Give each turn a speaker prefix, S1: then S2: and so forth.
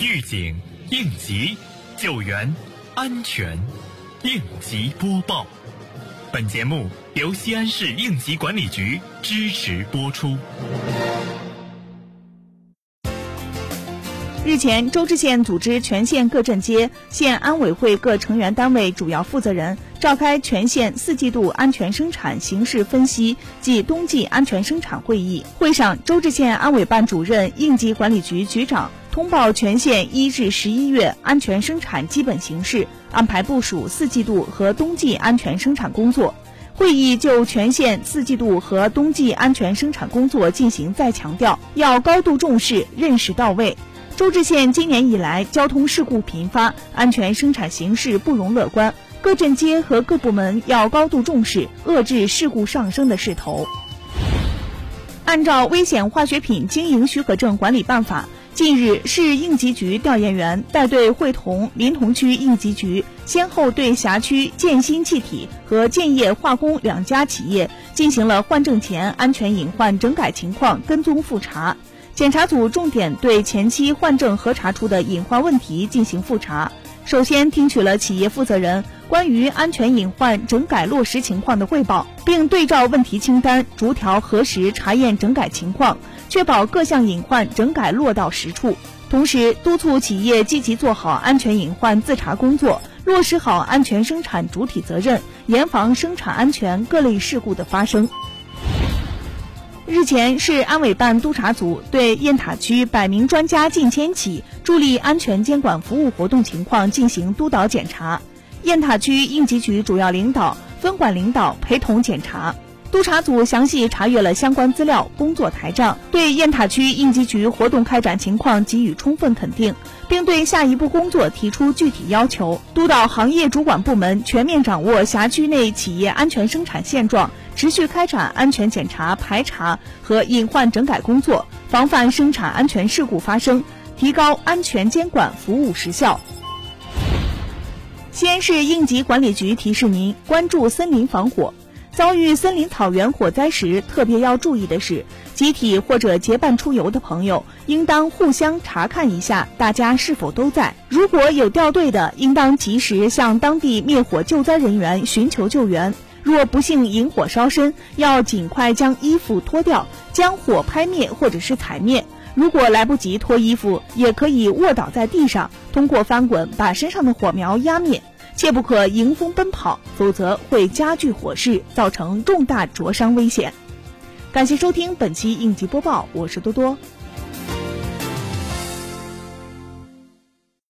S1: 预警、应急、救援、安全，应急播报。本节目由西安市应急管理局支持播出。
S2: 日前，周至县组织全县各镇街、县安委会各成员单位主要负责人召开全县四季度安全生产形势分析暨冬季安全生产会议。会上，周至县安委办主任、应急管理局局长通报全县一至十一月安全生产基本形势，安排部署四季度和冬季安全生产工作。会议就全县四季度和冬季安全生产工作进行再强调，要高度重视，认识到位。周至县今年以来交通事故频发，安全生产形势不容乐观，各镇街和各部门要高度重视，遏制事故上升的势头。按照危险化学品经营许可证管理办法，近日市应急局调研员带队会同临潼区应急局，先后对辖区建新气体和建业化工两家企业进行了换证前安全隐患整改情况跟踪复查。检查组重点对前期换证核查出的隐患问题进行复查。首先听取了企业负责人关于安全隐患整改落实情况的汇报，并对照问题清单逐条核实查验整改情况，确保各项隐患整改落到实处。同时，督促企业积极做好安全隐患自查工作，落实好安全生产主体责任，严防生产安全各类事故的发生。日前，市安委办督查组对雁塔区百名专家近千起助力安全监管服务活动情况进行督导检查，雁塔区应急局主要领导、分管领导陪同检查。督查组详细查阅了相关资料、工作台账，对雁塔区应急局活动开展情况给予充分肯定，并对下一步工作提出具体要求，督导行业主管部门全面掌握辖区内企业安全生产现状。持续开展安全检查、排查和隐患整改工作，防范生产安全事故发生，提高安全监管服务时效。西安市应急管理局提示您：关注森林防火，遭遇森林草原火灾时，特别要注意的是，集体或者结伴出游的朋友应当互相查看一下大家是否都在。如果有掉队的，应当及时向当地灭火救灾人员寻求救援。若不幸引火烧身，要尽快将衣服脱掉，将火拍灭或者是踩灭。如果来不及脱衣服，也可以卧倒在地上，通过翻滚把身上的火苗压灭。切不可迎风奔跑，否则会加剧火势，造成重大灼伤危险。感谢收听本期应急播报，我是多多。